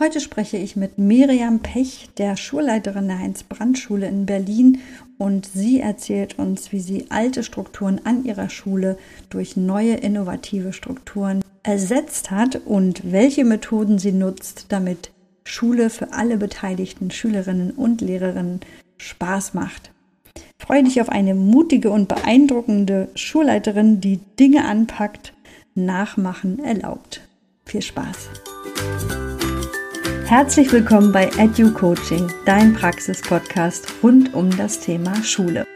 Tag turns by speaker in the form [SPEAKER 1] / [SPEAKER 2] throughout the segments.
[SPEAKER 1] Heute spreche ich mit Miriam Pech, der Schulleiterin der Heinz-Brandt-Schule in Berlin und sie erzählt uns, wie sie alte Strukturen an ihrer Schule durch neue innovative Strukturen ersetzt hat und welche Methoden sie nutzt, damit Schule für alle beteiligten Schülerinnen und Lehrerinnen Spaß macht. Freue dich auf eine mutige und beeindruckende Schulleiterin, die Dinge anpackt, nachmachen erlaubt. Viel Spaß! Herzlich willkommen bei Edu Coaching, dein Praxis-Podcast rund um das Thema Schule.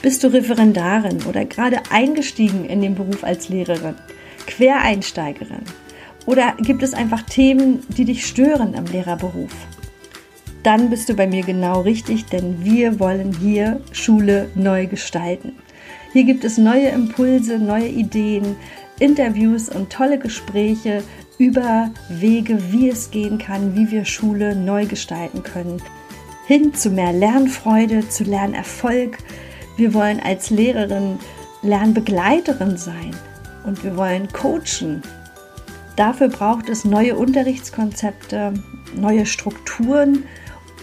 [SPEAKER 1] Bist du Referendarin oder gerade eingestiegen in den Beruf als Lehrerin, Quereinsteigerin? Oder gibt es einfach Themen, die dich stören am Lehrerberuf? Dann bist du bei mir genau richtig, denn wir wollen hier Schule neu gestalten. Hier gibt es neue Impulse, neue Ideen, Interviews und tolle Gespräche über Wege, wie es gehen kann, wie wir Schule neu gestalten können. Hin zu mehr Lernfreude, zu Lernerfolg. Wir wollen als Lehrerin Lernbegleiterin sein und wir wollen coachen. Dafür braucht es neue Unterrichtskonzepte, neue Strukturen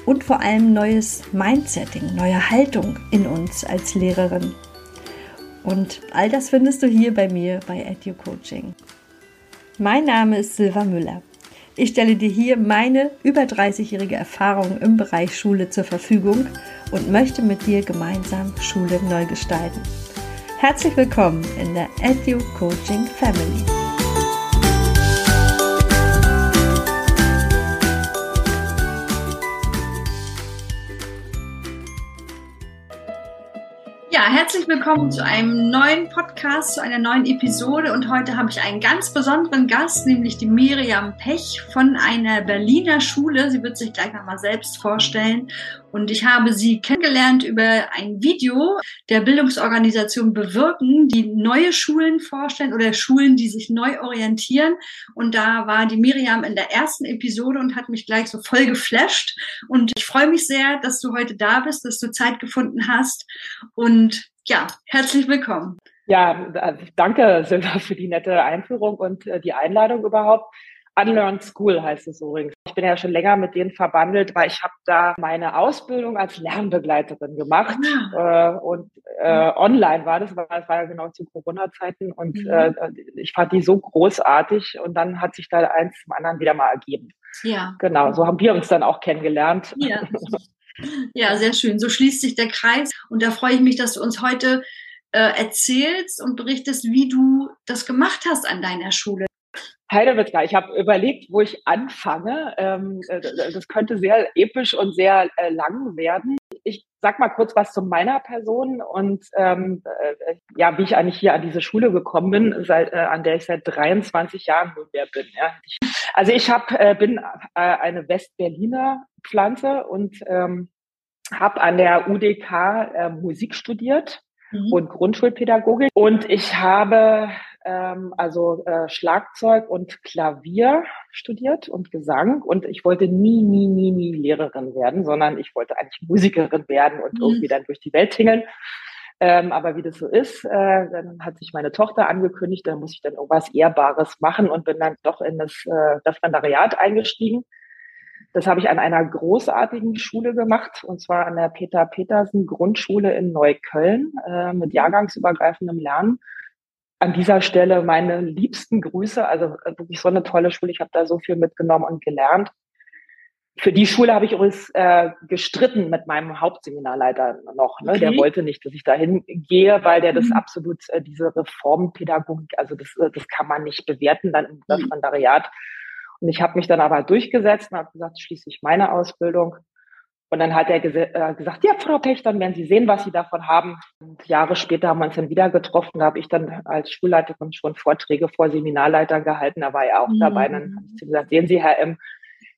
[SPEAKER 1] und vor allem neues Mindsetting, neue Haltung in uns als Lehrerin. Und all das findest du hier bei mir bei Edu Coaching. Mein Name ist Silva Müller. Ich stelle dir hier meine über 30-jährige Erfahrung im Bereich Schule zur Verfügung und möchte mit dir gemeinsam Schule neu gestalten. Herzlich willkommen in der Edu Coaching Family. Ja, herzlich willkommen zu einem neuen Podcast, zu einer neuen Episode. Und heute habe ich einen ganz besonderen Gast, nämlich die Miriam Pech von einer Berliner Schule. Sie wird sich gleich nochmal selbst vorstellen. Und ich habe sie kennengelernt über ein Video der Bildungsorganisation Bewirken, die neue Schulen vorstellen oder Schulen, die sich neu orientieren. Und da war die Miriam in der ersten Episode und hat mich gleich so voll geflasht. Und ich freue mich sehr, dass du heute da bist, dass du Zeit gefunden hast. Und ja, herzlich willkommen.
[SPEAKER 2] Ja, danke Silva für die nette Einführung und äh, die Einladung überhaupt. Unlearn School heißt es übrigens. Ich bin ja schon länger mit denen verbandelt, weil ich habe da meine Ausbildung als Lernbegleiterin gemacht ja. äh, und äh, online war das, weil es war ja genau zu Corona-Zeiten und mhm. äh, ich fand die so großartig und dann hat sich da eins zum anderen wieder mal ergeben. Ja. Genau, so haben wir uns dann auch kennengelernt.
[SPEAKER 1] Ja. ja, sehr schön. So schließt sich der Kreis und da freue ich mich, dass du uns heute äh, erzählst und berichtest, wie du das gemacht hast an deiner Schule.
[SPEAKER 2] Heidelberg, ich habe überlegt, wo ich anfange. Ähm, äh, das könnte sehr episch und sehr äh, lang werden. Ich sag mal kurz was zu meiner Person und ähm, äh, ja, wie ich eigentlich hier an diese Schule gekommen bin, seit, äh, an der ich seit 23 Jahren nunmehr bin. Ja. Also ich hab, äh, bin äh, eine Westberliner Pflanze und ähm, habe an der UDK äh, Musik studiert mhm. und Grundschulpädagogik und ich habe ähm, also äh, Schlagzeug und Klavier studiert und Gesang. Und ich wollte nie, nie, nie, nie Lehrerin werden, sondern ich wollte eigentlich Musikerin werden und mhm. irgendwie dann durch die Welt tingeln. Ähm, aber wie das so ist, äh, dann hat sich meine Tochter angekündigt, da muss ich dann irgendwas Ehrbares machen und bin dann doch in das äh, Referendariat eingestiegen. Das habe ich an einer großartigen Schule gemacht, und zwar an der Peter Petersen Grundschule in Neukölln äh, mit jahrgangsübergreifendem Lernen an dieser Stelle meine liebsten Grüße. Also äh, wirklich so eine tolle Schule. Ich habe da so viel mitgenommen und gelernt. Für die Schule habe ich übrigens äh, gestritten mit meinem Hauptseminarleiter noch. Ne? Okay. Der wollte nicht, dass ich dahin gehe, weil der das mhm. absolut, äh, diese Reformpädagogik, also das, äh, das kann man nicht bewerten dann im mhm. Referendariat. Und ich habe mich dann aber durchgesetzt und habe gesagt, schließe ich meine Ausbildung. Und dann hat er äh, gesagt, ja, Frau Pech, dann werden Sie sehen, was Sie davon haben. Und Jahre später haben wir uns dann wieder getroffen. Da habe ich dann als Schulleiterin schon Vorträge vor Seminarleitern gehalten. Da war er auch mhm. dabei. Dann habe ich gesagt, sehen Sie, Herr M.,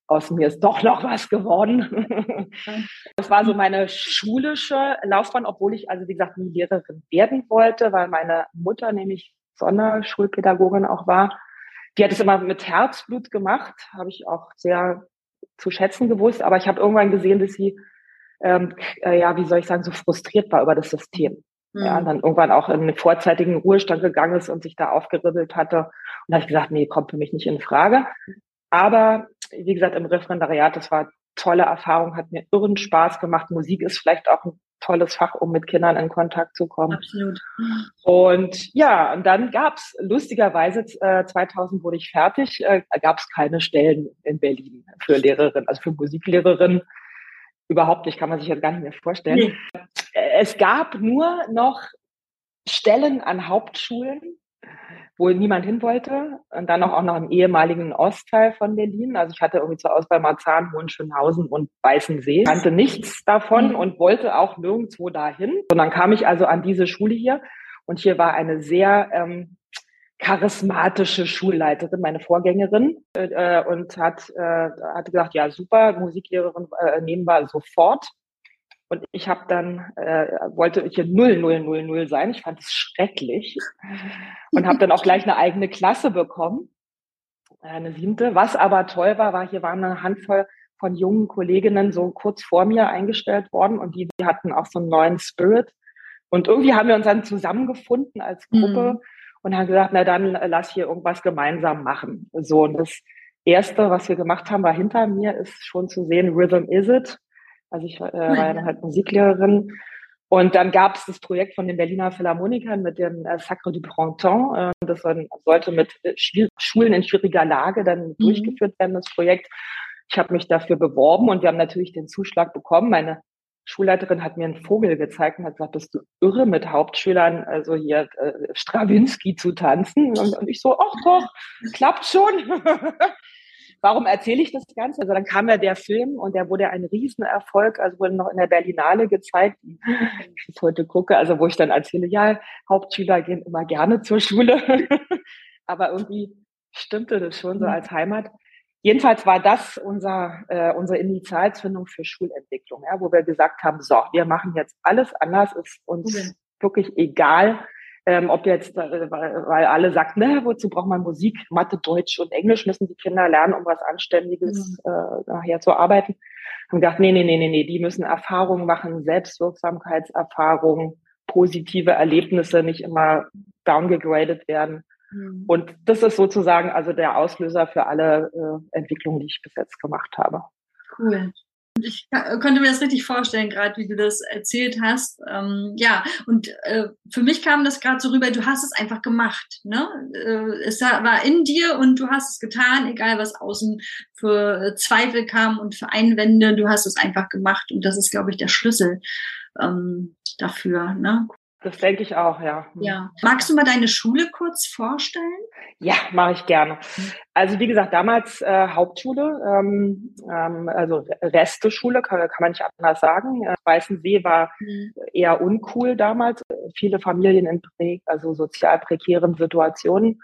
[SPEAKER 2] aus mir ist doch noch was geworden. das war so meine schulische Laufbahn, obwohl ich also, wie gesagt, nie Lehrerin werden wollte, weil meine Mutter nämlich Sonderschulpädagogin auch war. Die hat es immer mit Herzblut gemacht, habe ich auch sehr zu schätzen gewusst, aber ich habe irgendwann gesehen, dass sie, ähm, äh, ja, wie soll ich sagen, so frustriert war über das System. Mhm. Ja, dann irgendwann auch in den vorzeitigen Ruhestand gegangen ist und sich da aufgeribbelt hatte. Und da habe ich gesagt, nee, kommt für mich nicht in Frage. Aber wie gesagt, im Referendariat, das war tolle Erfahrung, hat mir irren Spaß gemacht. Musik ist vielleicht auch ein tolles Fach, um mit Kindern in Kontakt zu kommen.
[SPEAKER 3] Absolut.
[SPEAKER 2] Und ja, und dann gab's lustigerweise, äh, 2000 wurde ich fertig, äh, gab's keine Stellen in Berlin für Lehrerinnen, also für Musiklehrerinnen. Überhaupt nicht, kann man sich jetzt gar nicht mehr vorstellen. Nee. Es gab nur noch Stellen an Hauptschulen, wo niemand hin wollte. Und dann auch, noch im ehemaligen Ostteil von Berlin. Also ich hatte irgendwie zur Auswahl Marzahn, Hohenschönhausen und Weißensee. Kannte nichts davon mhm. und wollte auch nirgendwo dahin. Und dann kam ich also an diese Schule hier. Und hier war eine sehr ähm, charismatische Schulleiterin, meine Vorgängerin, äh, und hat, äh, hat gesagt, ja super, Musiklehrerin äh, nehmen wir sofort. Und ich habe dann, äh, wollte hier null, null, null, null sein. Ich fand es schrecklich. Und habe dann auch gleich eine eigene Klasse bekommen, äh, eine siebte. Was aber toll war, war, hier waren eine Handvoll von jungen Kolleginnen so kurz vor mir eingestellt worden und die, die hatten auch so einen neuen Spirit. Und irgendwie haben wir uns dann zusammengefunden als Gruppe mhm. und haben gesagt, na dann äh, lass hier irgendwas gemeinsam machen. So, und das Erste, was wir gemacht haben, war hinter mir, ist schon zu sehen, Rhythm Is It also ich äh, war ja dann halt Musiklehrerin. Und dann gab es das Projekt von den Berliner Philharmonikern mit dem äh, Sacre du Printemps. Äh, das sollte mit äh, Schulen in schwieriger Lage dann mhm. durchgeführt werden, das Projekt. Ich habe mich dafür beworben und wir haben natürlich den Zuschlag bekommen. Meine Schulleiterin hat mir einen Vogel gezeigt und hat gesagt, bist du irre mit Hauptschülern, also hier äh, Strawinski zu tanzen? Und, und ich so, ach doch, klappt schon. Warum erzähle ich das Ganze? Also dann kam ja der Film und der wurde ein Riesenerfolg, also wurde noch in der Berlinale gezeigt, ich das heute gucke, also wo ich dann erzähle, ja, Hauptschüler gehen immer gerne zur Schule. Aber irgendwie stimmte das schon so mhm. als Heimat. Jedenfalls war das unser, äh, unsere Initialzündung für Schulentwicklung, ja, wo wir gesagt haben, so, wir machen jetzt alles anders, ist uns okay. wirklich egal, ähm, ob jetzt, äh, weil, weil alle sagten, ne, wozu braucht man Musik, Mathe, Deutsch und Englisch müssen die Kinder lernen, um was Anständiges mhm. äh, nachher zu arbeiten. Haben gedacht, nee, nee, nee, nee, nee, die müssen Erfahrungen machen, Selbstwirksamkeitserfahrungen, positive Erlebnisse, nicht immer downgegradet werden. Mhm. Und das ist sozusagen also der Auslöser für alle äh, Entwicklungen, die ich bis jetzt gemacht habe.
[SPEAKER 3] Cool. Ich könnte mir das richtig vorstellen, gerade wie du das erzählt hast. Ähm, ja, und äh, für mich kam das gerade so rüber, du hast es einfach gemacht. Ne? Äh, es war in dir und du hast es getan, egal was außen für Zweifel kam und für Einwände, du hast es einfach gemacht. Und das ist, glaube ich, der Schlüssel ähm, dafür. Ne?
[SPEAKER 2] Das denke ich auch, ja.
[SPEAKER 3] Hm. Ja. Magst du mal deine Schule kurz vorstellen?
[SPEAKER 2] Ja, mache ich gerne. Also wie gesagt, damals äh, Hauptschule, ähm, ähm, also Resteschule, kann, kann man nicht anders sagen. Äh, Weißensee war mhm. eher uncool damals. Viele Familien in prä, also sozial prekären Situationen.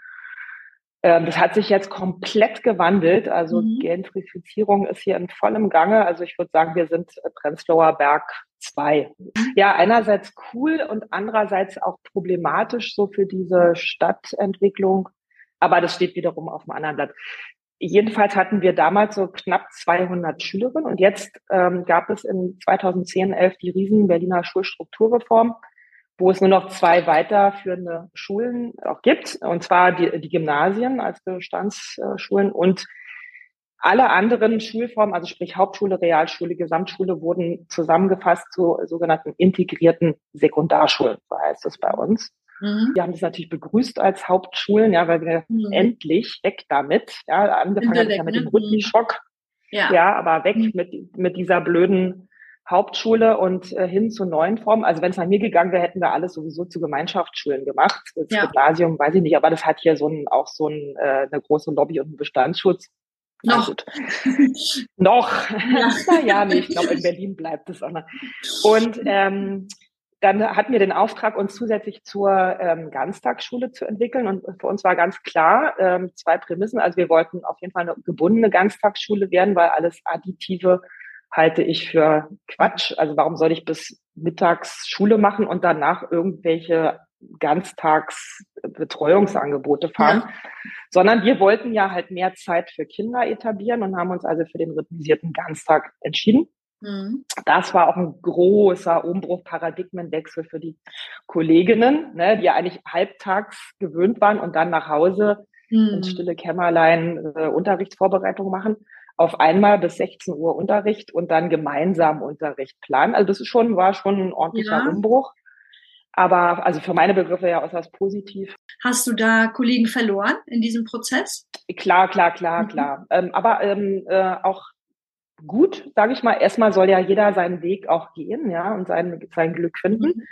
[SPEAKER 2] Ähm, das hat sich jetzt komplett gewandelt. Also mhm. Gentrifizierung ist hier in vollem Gange. Also ich würde sagen, wir sind Prenzlauer Berg zwei. Ja, einerseits cool und andererseits auch problematisch so für diese Stadtentwicklung. Aber das steht wiederum auf dem anderen Blatt. Jedenfalls hatten wir damals so knapp 200 Schülerinnen und jetzt ähm, gab es in 2010, 11 die riesen Berliner Schulstrukturreform, wo es nur noch zwei weiterführende Schulen auch gibt, und zwar die, die Gymnasien als Bestandsschulen und alle anderen Schulformen, also sprich Hauptschule, Realschule, Gesamtschule, wurden zusammengefasst zu sogenannten integrierten Sekundarschulen, so heißt es bei uns. Mhm. Wir haben das natürlich begrüßt als Hauptschulen, ja, weil wir mhm. endlich weg damit, ja, angefangen hat ja mit dem ne? Rhythmisschock. Ja. ja, aber weg mhm. mit, mit dieser blöden Hauptschule und äh, hin zu neuen Formen. Also wenn es nach mir gegangen wäre, hätten wir alles sowieso zu Gemeinschaftsschulen gemacht. Das ja. Gymnasium, weiß ich nicht, aber das hat hier so ein, auch so ein, äh, eine große Lobby und einen Bestandsschutz.
[SPEAKER 3] Noch.
[SPEAKER 2] noch. Ja. ja, nee, ich glaube, in Berlin bleibt es auch noch. Und ähm, dann hatten wir den Auftrag, uns zusätzlich zur ähm, Ganztagsschule zu entwickeln. Und für uns war ganz klar, ähm, zwei Prämissen. Also wir wollten auf jeden Fall eine gebundene Ganztagsschule werden, weil alles Additive halte ich für Quatsch. Also warum soll ich bis mittags Schule machen und danach irgendwelche Ganztagsbetreuungsangebote fahren, ja. sondern wir wollten ja halt mehr Zeit für Kinder etablieren und haben uns also für den rhythmisierten Ganztag entschieden. Mhm. Das war auch ein großer Umbruch, Paradigmenwechsel für die Kolleginnen, ne, die ja eigentlich halbtags gewöhnt waren und dann nach Hause mhm. ins stille Kämmerlein äh, Unterrichtsvorbereitung machen. Auf einmal bis 16 Uhr Unterricht und dann gemeinsam Unterricht planen. Also das ist schon, war schon ein ordentlicher ja. Umbruch. Aber also für meine Begriffe ja äußerst positiv.
[SPEAKER 3] Hast du da Kollegen verloren in diesem Prozess?
[SPEAKER 2] Klar, klar, klar, mhm. klar. Ähm, aber ähm, äh, auch gut, sage ich mal. Erstmal soll ja jeder seinen Weg auch gehen, ja, und sein, sein Glück finden. Mhm.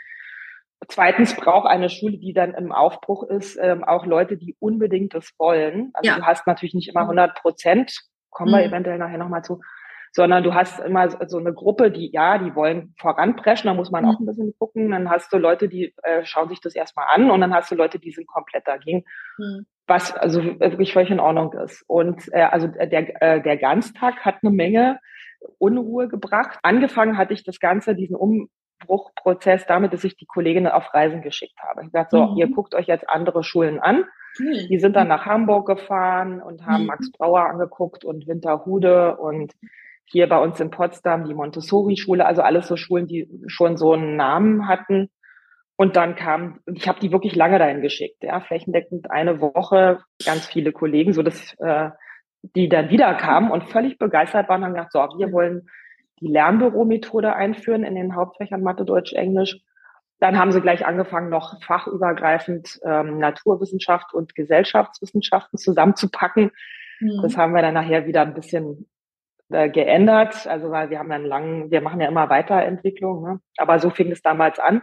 [SPEAKER 2] Zweitens braucht eine Schule, die dann im Aufbruch ist, ähm, auch Leute, die unbedingt das wollen. Also ja. du hast natürlich nicht immer 100 Prozent, kommen wir mhm. eventuell nachher nochmal zu, sondern du hast immer so eine Gruppe, die, ja, die wollen voranpreschen, da muss man mhm. auch ein bisschen gucken. Dann hast du Leute, die äh, schauen sich das erstmal an und dann hast du Leute, die sind komplett dagegen. Mhm. Was also wirklich völlig in Ordnung ist. Und äh, also der, äh, der Ganztag hat eine Menge Unruhe gebracht. Angefangen hatte ich das Ganze, diesen Umbruchprozess damit, dass ich die Kolleginnen auf Reisen geschickt habe. Ich dachte so, mhm. ihr guckt euch jetzt andere Schulen an. Mhm. Die sind dann nach Hamburg gefahren und haben mhm. Max Brauer angeguckt und Winterhude und hier bei uns in Potsdam die Montessori-Schule, also alles so Schulen, die schon so einen Namen hatten. Und dann kam, ich habe die wirklich lange dahin geschickt, ja, flächendeckend eine Woche, ganz viele Kollegen, so dass äh, die dann wieder kamen und völlig begeistert waren und haben gesagt, so, wir wollen die Lernbüro-Methode einführen in den Hauptfächern Mathe, Deutsch, Englisch. Dann haben sie gleich angefangen, noch fachübergreifend ähm, Naturwissenschaft und Gesellschaftswissenschaften zusammenzupacken. Mhm. Das haben wir dann nachher wieder ein bisschen äh, geändert. Also weil wir haben ja einen langen, wir machen ja immer Weiterentwicklung. Ne? Aber so fing es damals an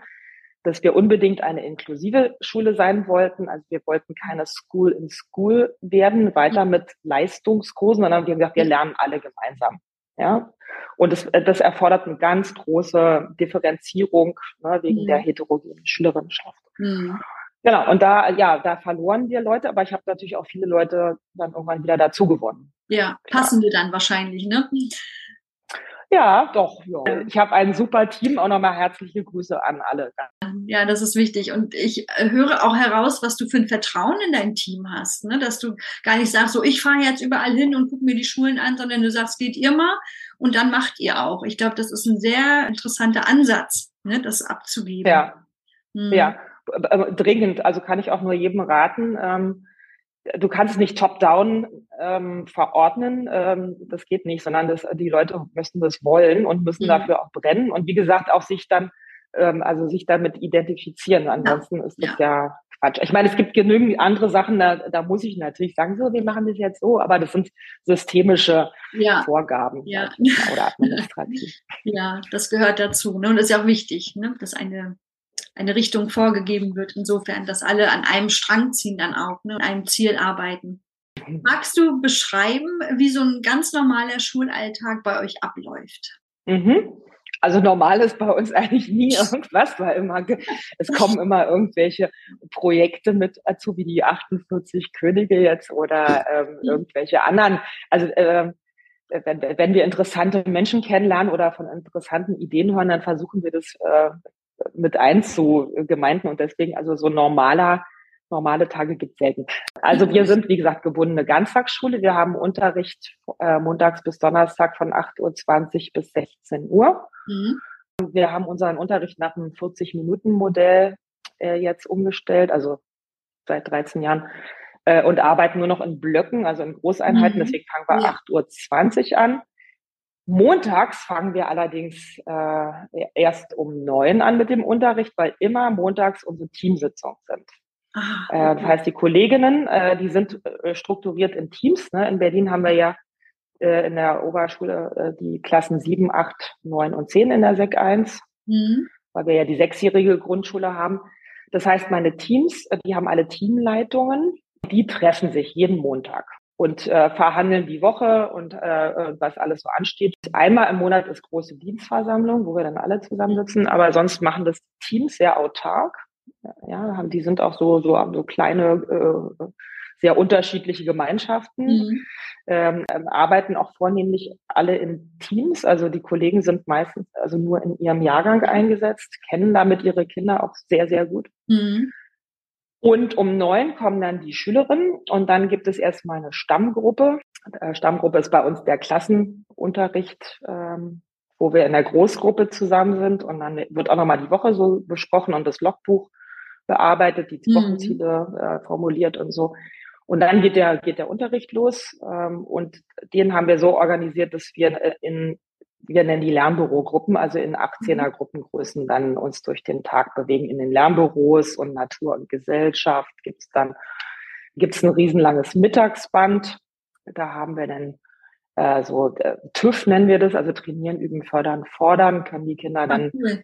[SPEAKER 2] dass wir unbedingt eine inklusive Schule sein wollten. Also wir wollten keine School in School werden, weiter mhm. mit Leistungskursen, sondern wir haben gesagt, wir lernen alle gemeinsam. Ja, und das, das erfordert eine ganz große Differenzierung ne, wegen mhm. der heterogenen Schülerinnenschaft. Mhm. Genau, und da, ja, da verloren wir Leute, aber ich habe natürlich auch viele Leute dann irgendwann wieder dazu gewonnen.
[SPEAKER 3] Ja, passende ja. dann wahrscheinlich, ne?
[SPEAKER 2] Ja, doch. Ja. Ich habe ein super Team. Auch nochmal herzliche Grüße an alle.
[SPEAKER 3] Ja, das ist wichtig. Und ich äh, höre auch heraus, was du für ein Vertrauen in dein Team hast. Ne? Dass du gar nicht sagst, so ich fahre jetzt überall hin und gucke mir die Schulen an, sondern du sagst, geht ihr mal und dann macht ihr auch. Ich glaube, das ist ein sehr interessanter Ansatz, ne? das abzugeben.
[SPEAKER 2] Ja. Hm. Ja, dringend. Also kann ich auch nur jedem raten. Ähm, du kannst nicht top-down ähm, verordnen, ähm, das geht nicht, sondern das, die Leute müssen das wollen und müssen mhm. dafür auch brennen und wie gesagt auch sich dann, ähm, also sich damit identifizieren. Ansonsten ja. ist das ja. ja Quatsch. Ich meine, es gibt genügend andere Sachen, da, da muss ich natürlich sagen, so, wir machen das jetzt so, aber das sind systemische ja. Vorgaben
[SPEAKER 3] ja. oder administrativ. Ja, das gehört dazu. Ne? Und das ist ja auch wichtig, ne? dass eine eine Richtung vorgegeben wird, insofern, dass alle an einem Strang ziehen dann auch, ne, an einem Ziel arbeiten. Magst du beschreiben, wie so ein ganz normaler Schulalltag bei euch abläuft?
[SPEAKER 2] Mhm. Also normal ist bei uns eigentlich nie irgendwas, weil immer, es kommen immer irgendwelche Projekte mit dazu, wie die 48 Könige jetzt oder ähm, mhm. irgendwelche anderen. Also äh, wenn, wenn wir interessante Menschen kennenlernen oder von interessanten Ideen hören, dann versuchen wir das äh, mit einzugemeinden und deswegen also so normaler normale Tage gibt selten. Also wir sind, wie gesagt, gebundene Ganztagsschule. Wir haben Unterricht äh, montags bis Donnerstag von 8.20 Uhr bis 16 Uhr. Mhm. Wir haben unseren Unterricht nach einem 40-Minuten-Modell äh, jetzt umgestellt, also seit 13 Jahren, äh, und arbeiten nur noch in Blöcken, also in Großeinheiten. Mhm. Deswegen fangen wir ja. 8.20 Uhr an. Montags fangen wir allerdings äh, erst um neun an mit dem Unterricht, weil immer montags unsere Teamsitzungen sind. Ah, okay. äh, das heißt, die Kolleginnen, äh, die sind äh, strukturiert in Teams. Ne? In Berlin haben wir ja äh, in der Oberschule äh, die Klassen sieben, acht, neun und zehn in der Sek 1, mhm. weil wir ja die sechsjährige Grundschule haben. Das heißt, meine Teams, äh, die haben alle Teamleitungen, die treffen sich jeden Montag und äh, verhandeln die Woche und äh, äh, was alles so ansteht. Einmal im Monat ist große Dienstversammlung, wo wir dann alle zusammensitzen, aber sonst machen das Teams sehr autark. Ja, haben, die sind auch so, so, so kleine, äh, sehr unterschiedliche Gemeinschaften, mhm. ähm, ähm, arbeiten auch vornehmlich alle in Teams. Also die Kollegen sind meistens also nur in ihrem Jahrgang eingesetzt, kennen damit ihre Kinder auch sehr, sehr gut. Mhm. Und um neun kommen dann die Schülerinnen und dann gibt es erstmal eine Stammgruppe. Äh, Stammgruppe ist bei uns der Klassenunterricht, ähm, wo wir in der Großgruppe zusammen sind und dann wird auch nochmal die Woche so besprochen und das Logbuch bearbeitet, die mhm. Wochenziele äh, formuliert und so. Und dann geht der, geht der Unterricht los. Ähm, und den haben wir so organisiert, dass wir in, wir nennen die Lernbürogruppen, also in 18er mhm. Gruppengrößen dann uns durch den Tag bewegen. In den Lernbüros und Natur und Gesellschaft gibt's dann, gibt's ein riesenlanges Mittagsband. Da haben wir dann äh, so äh, TÜV nennen wir das, also trainieren, üben, fördern, fordern, können die Kinder dann cool.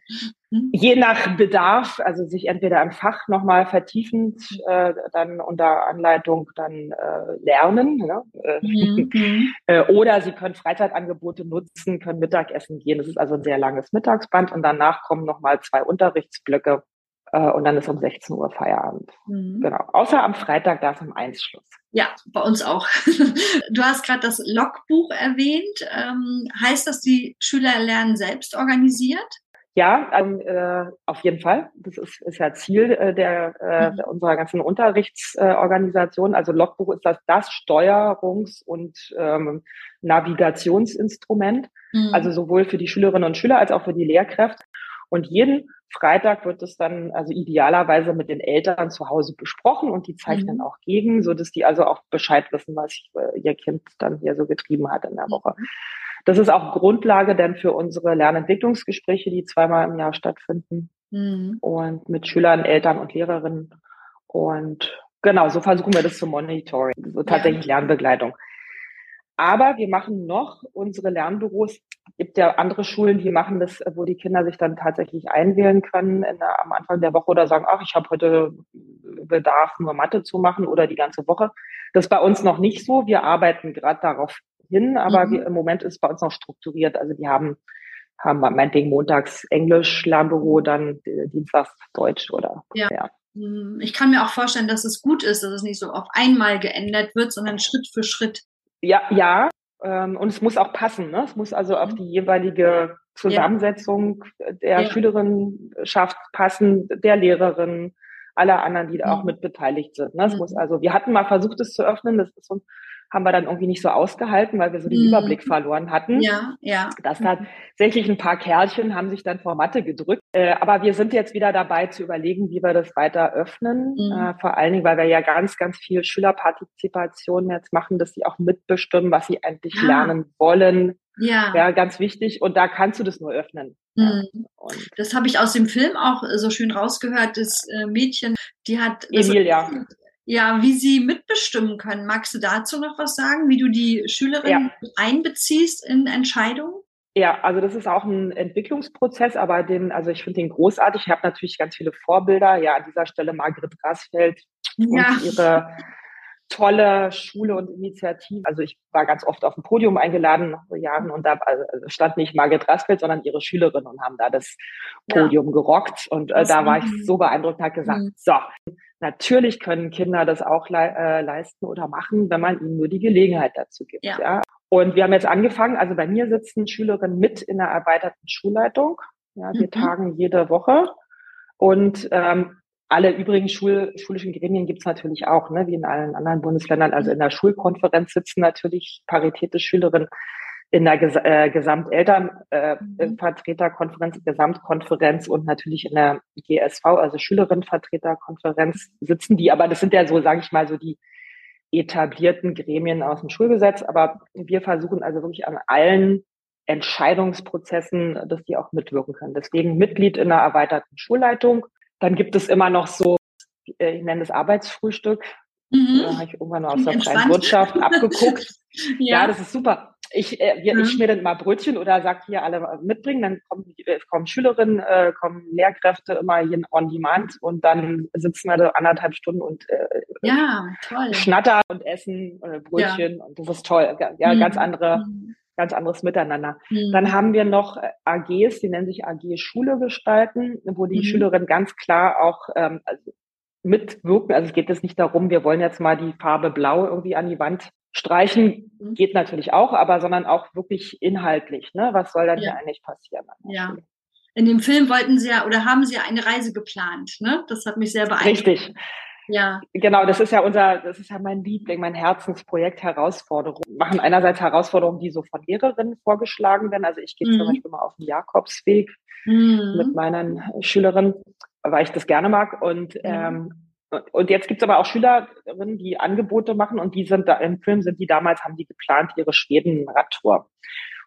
[SPEAKER 2] mhm. je nach Bedarf, also sich entweder im Fach nochmal vertiefend äh, dann unter Anleitung dann äh, lernen, ne? mhm. mhm. äh, oder sie können Freizeitangebote nutzen, können Mittagessen gehen. Das ist also ein sehr langes Mittagsband und danach kommen nochmal zwei Unterrichtsblöcke äh, und dann ist um 16 Uhr Feierabend. Mhm. Genau. Außer am Freitag, da ist um eins Schluss.
[SPEAKER 3] Ja, bei uns auch. Du hast gerade das Logbuch erwähnt. Ähm, heißt das, die Schüler lernen selbst organisiert?
[SPEAKER 2] Ja, ähm, äh, auf jeden Fall. Das ist, ist ja Ziel äh, der, äh, mhm. unserer ganzen Unterrichtsorganisation. also Logbuch ist das, das Steuerungs- und ähm, Navigationsinstrument. Mhm. Also sowohl für die Schülerinnen und Schüler als auch für die Lehrkräfte. Und jeden Freitag wird es dann also idealerweise mit den Eltern zu Hause besprochen und die zeichnen mhm. auch gegen, so dass die also auch Bescheid wissen, was äh, ihr Kind dann hier so getrieben hat in der Woche. Mhm. Das ist auch Grundlage dann für unsere Lernentwicklungsgespräche, die zweimal im Jahr stattfinden mhm. und mit Schülern, Eltern und Lehrerinnen. Und genau, so versuchen wir das zu monitoren, so tatsächlich ja. Lernbegleitung. Aber wir machen noch unsere Lernbüros. Es gibt ja andere Schulen, die machen das, wo die Kinder sich dann tatsächlich einwählen können der, am Anfang der Woche oder sagen, ach, ich habe heute Bedarf, nur Mathe zu machen oder die ganze Woche. Das ist bei uns noch nicht so. Wir arbeiten gerade darauf hin, aber mhm. wir, im Moment ist es bei uns noch strukturiert. Also die haben haben meinetwegen montags Englisch Lernbüro, dann dienstags Deutsch oder
[SPEAKER 3] ja. ja. Mhm. Ich kann mir auch vorstellen, dass es gut ist, dass es nicht so auf einmal geändert wird, sondern Schritt für Schritt
[SPEAKER 2] ja, ja. Ähm, und es muss auch passen. Ne? Es muss also auf mhm. die jeweilige Zusammensetzung ja. der ja. Schülerinnenschaft passen, der Lehrerin, aller anderen, die da mhm. auch mit beteiligt sind. Ne? Es mhm. muss also, wir hatten mal versucht, es zu öffnen. Das ist so haben wir dann irgendwie nicht so ausgehalten, weil wir so den mhm. Überblick verloren hatten.
[SPEAKER 3] Ja, ja.
[SPEAKER 2] Das tatsächlich ein paar Kerlchen haben sich dann vor Matte gedrückt. Äh, aber wir sind jetzt wieder dabei zu überlegen, wie wir das weiter öffnen. Mhm. Äh, vor allen Dingen, weil wir ja ganz, ganz viel Schülerpartizipation jetzt machen, dass sie auch mitbestimmen, was sie eigentlich ja. lernen wollen. Ja. Ja, ganz wichtig. Und da kannst du das nur öffnen.
[SPEAKER 3] Mhm. Ja. das habe ich aus dem Film auch so schön rausgehört. Das äh, Mädchen, die hat
[SPEAKER 2] Emilia
[SPEAKER 3] ja, wie sie mitbestimmen können. Magst du dazu noch was sagen, wie du die Schülerinnen ja. einbeziehst in Entscheidungen?
[SPEAKER 2] Ja, also das ist auch ein Entwicklungsprozess, aber den, also ich finde den großartig. Ich habe natürlich ganz viele Vorbilder. Ja, an dieser Stelle Margret Grasfeld ja. und ihre tolle Schule und Initiative. Also ich war ganz oft auf dem Podium eingeladen nach Jahren und da also stand nicht Margret Rasfeld, sondern ihre Schülerinnen und haben da das Podium ja. gerockt. Und äh, da war ich so beeindruckt und habe gesagt, mhm. so, natürlich können Kinder das auch le äh, leisten oder machen, wenn man ihnen nur die Gelegenheit dazu gibt. Ja. ja. Und wir haben jetzt angefangen, also bei mir sitzen Schülerinnen mit in der erweiterten Schulleitung. Ja, wir mhm. tagen jede Woche. Und ähm, alle übrigen Schul schulischen Gremien gibt es natürlich auch, ne, wie in allen anderen Bundesländern. Also in der Schulkonferenz sitzen natürlich paritätische Schülerinnen in der Ges äh, Gesamtelternvertreterkonferenz, äh, Gesamtkonferenz und natürlich in der GSV, also Schülerinnenvertreterkonferenz sitzen die. Aber das sind ja so, sage ich mal, so die etablierten Gremien aus dem Schulgesetz. Aber wir versuchen also wirklich an allen Entscheidungsprozessen, dass die auch mitwirken können. Deswegen Mitglied in der erweiterten Schulleitung dann gibt es immer noch so, äh, ich nenne das Arbeitsfrühstück. Mhm. Da habe ich irgendwann aus der freien Wirtschaft abgeguckt. ja. ja. das ist super. Ich, äh, wir, mhm. ich schmier dann mal Brötchen oder sag hier alle mitbringen, dann kommen, äh, kommen Schülerinnen, äh, kommen Lehrkräfte immer hier on demand und dann sitzen wir da anderthalb Stunden und äh,
[SPEAKER 3] ja, toll.
[SPEAKER 2] schnattern und essen äh, Brötchen ja. und das ist toll. Ja, mhm. ganz andere mhm ganz anderes Miteinander. Mhm. Dann haben wir noch äh, AGs, die nennen sich AG Schule gestalten, wo die mhm. Schülerinnen ganz klar auch ähm, also mitwirken. Also es geht jetzt nicht darum, wir wollen jetzt mal die Farbe Blau irgendwie an die Wand streichen, mhm. geht natürlich auch, aber sondern auch wirklich inhaltlich. Ne? Was soll dann ja. hier eigentlich passieren?
[SPEAKER 3] Ja. In dem Film wollten Sie ja oder haben Sie ja eine Reise geplant, ne? Das hat mich sehr beeindruckt.
[SPEAKER 2] Richtig. Ja. Genau, das ist ja unser, das ist ja mein Liebling, mein Herzensprojekt Herausforderungen. Wir machen einerseits Herausforderungen, die so von Lehrerinnen vorgeschlagen werden. Also ich gehe mhm. zum Beispiel mal auf den Jakobsweg mhm. mit meinen Schülerinnen, weil ich das gerne mag. Und mhm. ähm, Und jetzt gibt es aber auch Schülerinnen, die Angebote machen und die sind da im Film sind die damals, haben die geplant ihre Schweden-Radtour.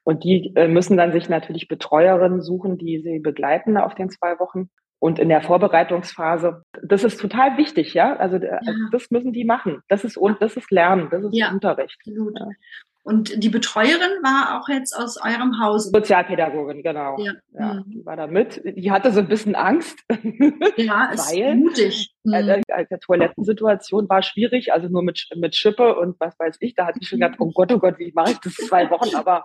[SPEAKER 2] Und die äh, müssen dann sich natürlich Betreuerinnen suchen, die sie begleiten auf den zwei Wochen. Und in der Vorbereitungsphase, das ist total wichtig, ja. Also ja. das müssen die machen. Das ist und das ist Lernen, das ist ja, Unterricht. Absolut. Ja.
[SPEAKER 3] Und die Betreuerin war auch jetzt aus eurem Haus.
[SPEAKER 2] Sozialpädagogin, genau. Ja. ja mhm. Die war da mit. Die hatte so ein bisschen Angst.
[SPEAKER 3] Ja, ist weil, mutig.
[SPEAKER 2] Mhm. Äh, die Toilettensituation war schwierig, also nur mit, mit Schippe und was weiß ich. Da hatte ich schon gedacht, oh Gott, oh Gott, wie mache ich das zwei Wochen? Aber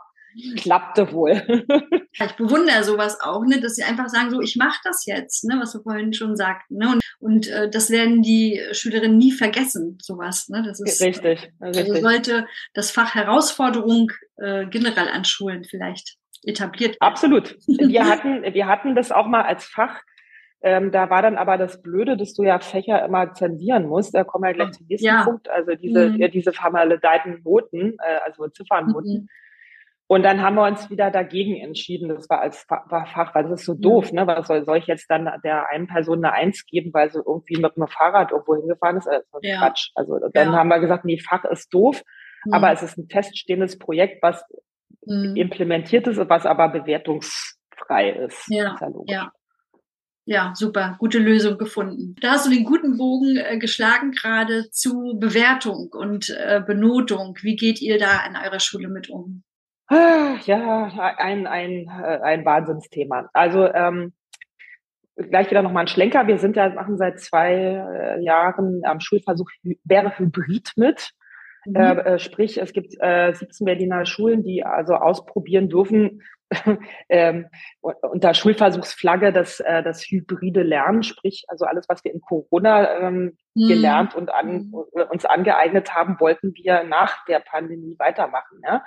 [SPEAKER 2] klappte wohl.
[SPEAKER 3] ich bewundere sowas auch, ne, dass sie einfach sagen, so ich mache das jetzt, ne, was du vorhin schon sagten, ne, und, und äh, das werden die Schülerinnen nie vergessen, sowas, ne, das ist
[SPEAKER 2] richtig.
[SPEAKER 3] Also richtig. sollte das Fach Herausforderung äh, generell an Schulen vielleicht etabliert. Werden.
[SPEAKER 2] Absolut. Wir hatten, wir hatten das auch mal als Fach. Ähm, da war dann aber das Blöde, dass du ja Fächer immer zensieren musst. Da kommen wir gleich zum nächsten ja. Punkt. Also diese, mhm. diese vermaledeiten Noten, äh, also Ziffernnoten. Mhm und dann haben wir uns wieder dagegen entschieden. Das war als Fach, weil das ist so doof, ne? Was soll, soll ich jetzt dann der einen Person eine Eins geben, weil sie irgendwie mit einem Fahrrad irgendwo hingefahren ist? Das ist ja. Quatsch. Also dann ja. haben wir gesagt, nee, Fach ist doof, mhm. aber es ist ein feststehendes Projekt, was mhm. implementiert ist, was aber bewertungsfrei ist.
[SPEAKER 3] Ja. ist ja. Ja, super, gute Lösung gefunden. Da hast du den guten Bogen äh, geschlagen gerade zu Bewertung und äh, Benotung. Wie geht ihr da an eurer Schule mit um?
[SPEAKER 2] Ja, ein, ein, ein Wahnsinnsthema. Also ähm, gleich wieder nochmal ein Schlenker. Wir sind ja, machen seit zwei äh, Jahren am Schulversuch wäre Hybrid mit. Mhm. Äh, äh sprich, es gibt äh, 17 Berliner Schulen, die also ausprobieren dürfen, ähm, unter Schulversuchsflagge das, äh, das hybride Lernen, sprich also alles, was wir in Corona ähm, mhm. gelernt und an, mhm. uns angeeignet haben, wollten wir nach der Pandemie weitermachen. Ja?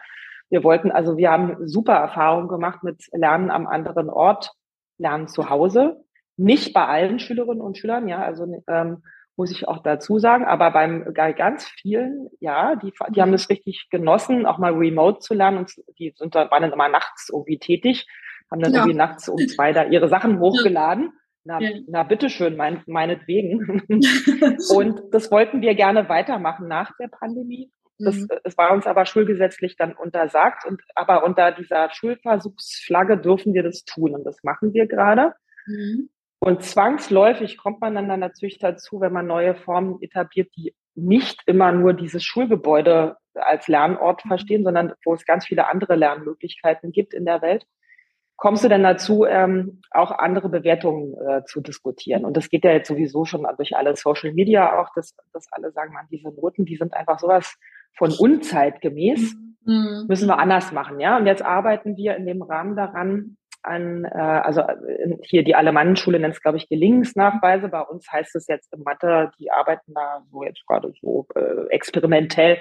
[SPEAKER 2] Wir wollten, also wir haben super Erfahrungen gemacht mit Lernen am anderen Ort, Lernen zu Hause. Nicht bei allen Schülerinnen und Schülern, ja, also ähm, muss ich auch dazu sagen, aber beim bei ganz vielen, ja, die, die haben es richtig genossen, auch mal remote zu lernen und die sind, waren dann immer nachts irgendwie tätig, haben dann ja. irgendwie nachts um zwei da ihre Sachen hochgeladen. Na, ja. na bitteschön, mein, meinetwegen. und das wollten wir gerne weitermachen nach der Pandemie. Das, mhm. Es war uns aber schulgesetzlich dann untersagt und aber unter dieser Schulversuchsflagge dürfen wir das tun und das machen wir gerade. Mhm. Und zwangsläufig kommt man dann, dann natürlich dazu, wenn man neue Formen etabliert, die nicht immer nur dieses Schulgebäude als Lernort mhm. verstehen, sondern wo es ganz viele andere Lernmöglichkeiten gibt in der Welt. Kommst du denn dazu, ähm, auch andere Bewertungen äh, zu diskutieren? Und das geht ja jetzt sowieso schon durch alle Social Media auch, dass, dass alle sagen, man, diese Noten, die sind einfach sowas von unzeitgemäß, mhm. müssen wir anders machen, ja. Und jetzt arbeiten wir in dem Rahmen daran, an, äh, also äh, hier die Alemannenschule nennt es, glaube ich, Gelingensnachweise. Bei uns heißt es jetzt in Mathe, die arbeiten da so jetzt gerade so äh, experimentell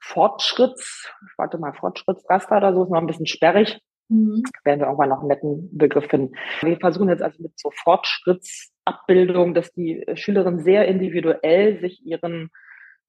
[SPEAKER 2] Fortschritts, warte mal, Fortschrittsraster oder so, ist noch ein bisschen sperrig. Mhm. Werden wir irgendwann noch einen netten Begriff finden. Wir versuchen jetzt also mit so Fortschrittsabbildung, dass die Schülerinnen sehr individuell sich ihren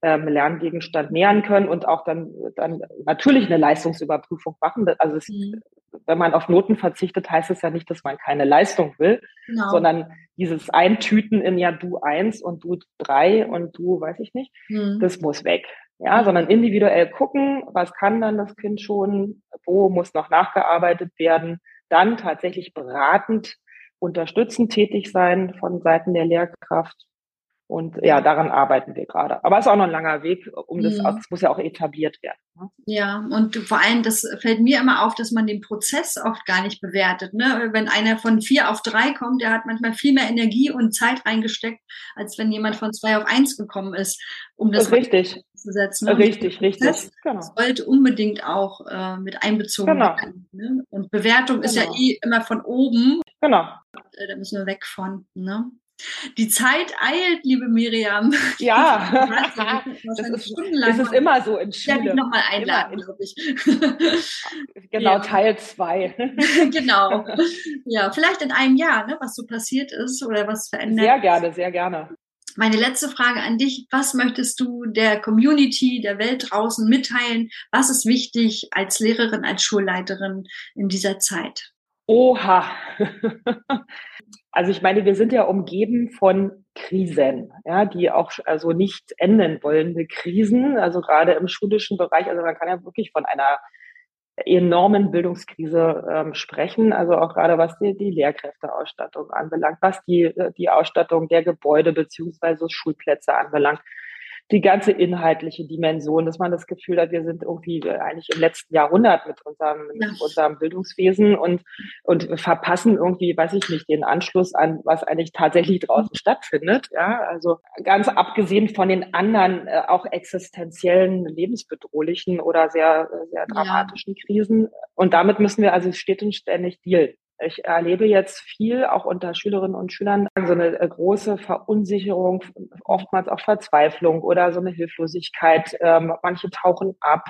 [SPEAKER 2] ähm, Lerngegenstand nähern können und auch dann, dann natürlich eine Leistungsüberprüfung machen. Also es, mhm. wenn man auf Noten verzichtet, heißt es ja nicht, dass man keine Leistung will, genau. sondern dieses Eintüten in ja du eins und du drei und du weiß ich nicht, mhm. das muss weg. Ja, mhm. sondern individuell gucken, was kann dann das Kind schon, wo muss noch nachgearbeitet werden, dann tatsächlich beratend unterstützend tätig sein von Seiten der Lehrkraft und ja, daran arbeiten wir gerade. Aber es ist auch noch ein langer Weg, um das, mhm. das muss ja auch etabliert werden. Ne?
[SPEAKER 3] Ja, und vor allem, das fällt mir immer auf, dass man den Prozess oft gar nicht bewertet. Ne? Wenn einer von vier auf drei kommt, der hat manchmal viel mehr Energie und Zeit reingesteckt, als wenn jemand von zwei auf eins gekommen ist, um das,
[SPEAKER 2] das richtig
[SPEAKER 3] zu setzen.
[SPEAKER 2] Ne? Richtig, richtig. Das
[SPEAKER 3] genau. sollte unbedingt auch äh, mit einbezogen genau. werden. Ne? Und Bewertung genau. ist ja genau. eh immer von oben.
[SPEAKER 2] Genau.
[SPEAKER 3] Äh, da müssen wir weg von. Ne? Die Zeit eilt, liebe Miriam.
[SPEAKER 2] Ja, das ist, das ist immer so in Schule. Ich
[SPEAKER 3] werde nochmal einladen, glaube ich.
[SPEAKER 2] Genau, ja. Teil zwei.
[SPEAKER 3] genau. Ja, vielleicht in einem Jahr, ne, was so passiert ist oder was verändert.
[SPEAKER 2] Sehr gerne, sehr gerne.
[SPEAKER 3] Meine letzte Frage an dich. Was möchtest du der Community, der Welt draußen mitteilen? Was ist wichtig als Lehrerin, als Schulleiterin in dieser Zeit?
[SPEAKER 2] Oha. Also ich meine, wir sind ja umgeben von Krisen, ja, die auch also nicht enden wollende Krisen, also gerade im schulischen Bereich. Also man kann ja wirklich von einer enormen Bildungskrise ähm, sprechen, also auch gerade was die, die Lehrkräfteausstattung anbelangt, was die, die Ausstattung der Gebäude beziehungsweise Schulplätze anbelangt die ganze inhaltliche Dimension, dass man das Gefühl hat, wir sind irgendwie eigentlich im letzten Jahrhundert mit unserem, mit unserem Bildungswesen und, und verpassen irgendwie, weiß ich nicht, den Anschluss an, was eigentlich tatsächlich draußen stattfindet. Ja, also ganz abgesehen von den anderen äh, auch existenziellen, lebensbedrohlichen oder sehr, sehr dramatischen ja. Krisen. Und damit müssen wir also stetig und ständig dealen. Ich erlebe jetzt viel, auch unter Schülerinnen und Schülern, so eine äh, große Verunsicherung, oftmals auch Verzweiflung oder so eine Hilflosigkeit. Ähm, manche tauchen ab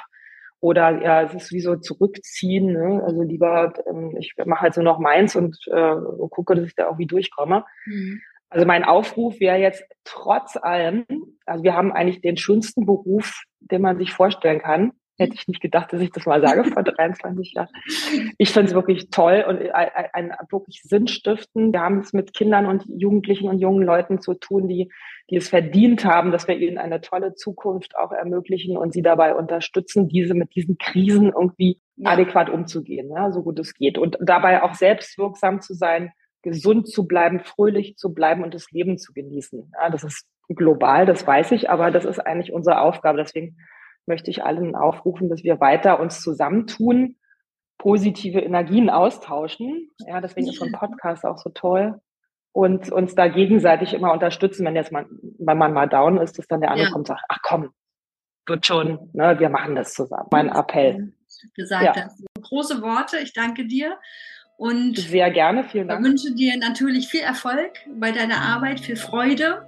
[SPEAKER 2] oder ja, es ist wie so zurückziehen. Ne? Also lieber, ähm, ich mache halt so noch meins und äh, gucke, dass ich da irgendwie durchkomme. Mhm. Also mein Aufruf wäre jetzt trotz allem, also wir haben eigentlich den schönsten Beruf, den man sich vorstellen kann. Hätte ich nicht gedacht, dass ich das mal sage vor 23 Jahren. Ich finde es wirklich toll und ein, ein, wirklich sinnstiftend. Wir haben es mit Kindern und Jugendlichen und jungen Leuten zu tun, die, die es verdient haben, dass wir ihnen eine tolle Zukunft auch ermöglichen und sie dabei unterstützen, diese mit diesen Krisen irgendwie ja. adäquat umzugehen, ja, so gut es geht. Und dabei auch selbstwirksam zu sein, gesund zu bleiben, fröhlich zu bleiben und das Leben zu genießen. Ja, das ist global, das weiß ich, aber das ist eigentlich unsere Aufgabe. Deswegen möchte ich allen aufrufen, dass wir weiter uns zusammentun, positive Energien austauschen. Ja, deswegen ist so ein Podcast auch so toll. Und uns da gegenseitig immer unterstützen, wenn jetzt mal, wenn man mal down ist, dass dann der andere ja. kommt und sagt, ach komm, wird schon, ne, wir machen das zusammen. Mein Appell.
[SPEAKER 1] Gesagt ja. hast. Große Worte, ich danke dir. Und
[SPEAKER 2] sehr gerne, vielen Dank.
[SPEAKER 1] Ich wünsche dir natürlich viel Erfolg bei deiner Arbeit, viel Freude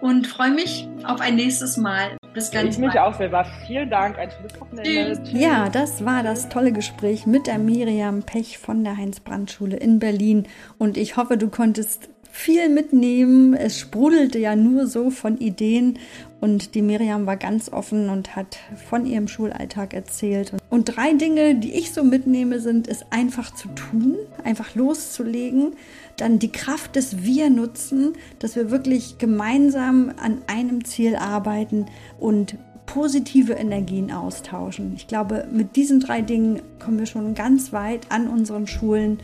[SPEAKER 1] und freue mich auf ein nächstes Mal.
[SPEAKER 2] Bis ganz ich bald. mich auch selber. Vielen Dank. Ein schönes
[SPEAKER 1] Wochenende. Tschüss. Ja, das war das tolle Gespräch mit der Miriam Pech von der Heinz-Brandt-Schule in Berlin. Und ich hoffe, du konntest viel mitnehmen. Es sprudelte ja nur so von Ideen und die Miriam war ganz offen und hat von ihrem Schulalltag erzählt. Und drei Dinge, die ich so mitnehme, sind, es einfach zu tun, einfach loszulegen, dann die Kraft des Wir nutzen, dass wir wirklich gemeinsam an einem Ziel arbeiten und positive Energien austauschen. Ich glaube, mit diesen drei Dingen kommen wir schon ganz weit an unseren Schulen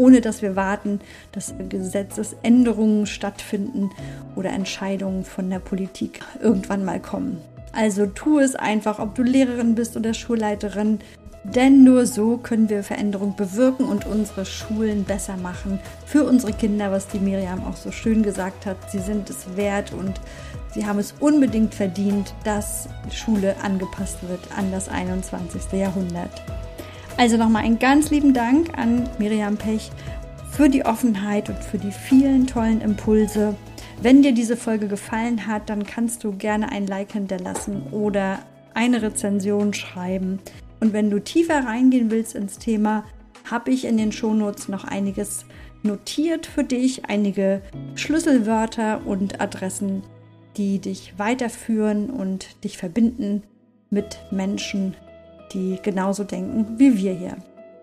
[SPEAKER 1] ohne dass wir warten, dass Gesetzesänderungen stattfinden oder Entscheidungen von der Politik irgendwann mal kommen. Also tu es einfach, ob du Lehrerin bist oder Schulleiterin, denn nur so können wir Veränderung bewirken und unsere Schulen besser machen für unsere Kinder, was die Miriam auch so schön gesagt hat. Sie sind es wert und sie haben es unbedingt verdient, dass Schule angepasst wird an das 21. Jahrhundert. Also nochmal einen ganz lieben Dank an Miriam Pech für die Offenheit und für die vielen tollen Impulse. Wenn dir diese Folge gefallen hat, dann kannst du gerne ein Like hinterlassen oder eine Rezension schreiben. Und wenn du tiefer reingehen willst ins Thema, habe ich in den Shownotes noch einiges notiert für dich, einige Schlüsselwörter und Adressen, die dich weiterführen und dich verbinden mit Menschen, die genauso denken wie wir hier.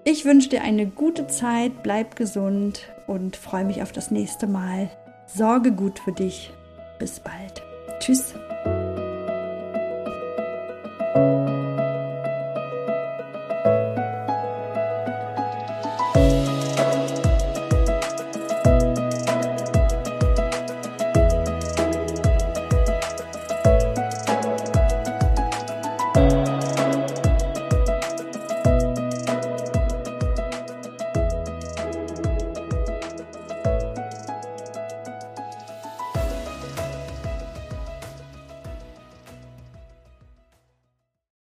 [SPEAKER 1] Ich wünsche dir eine gute Zeit, bleib gesund und freue mich auf das nächste Mal. Sorge gut für dich. Bis bald. Tschüss.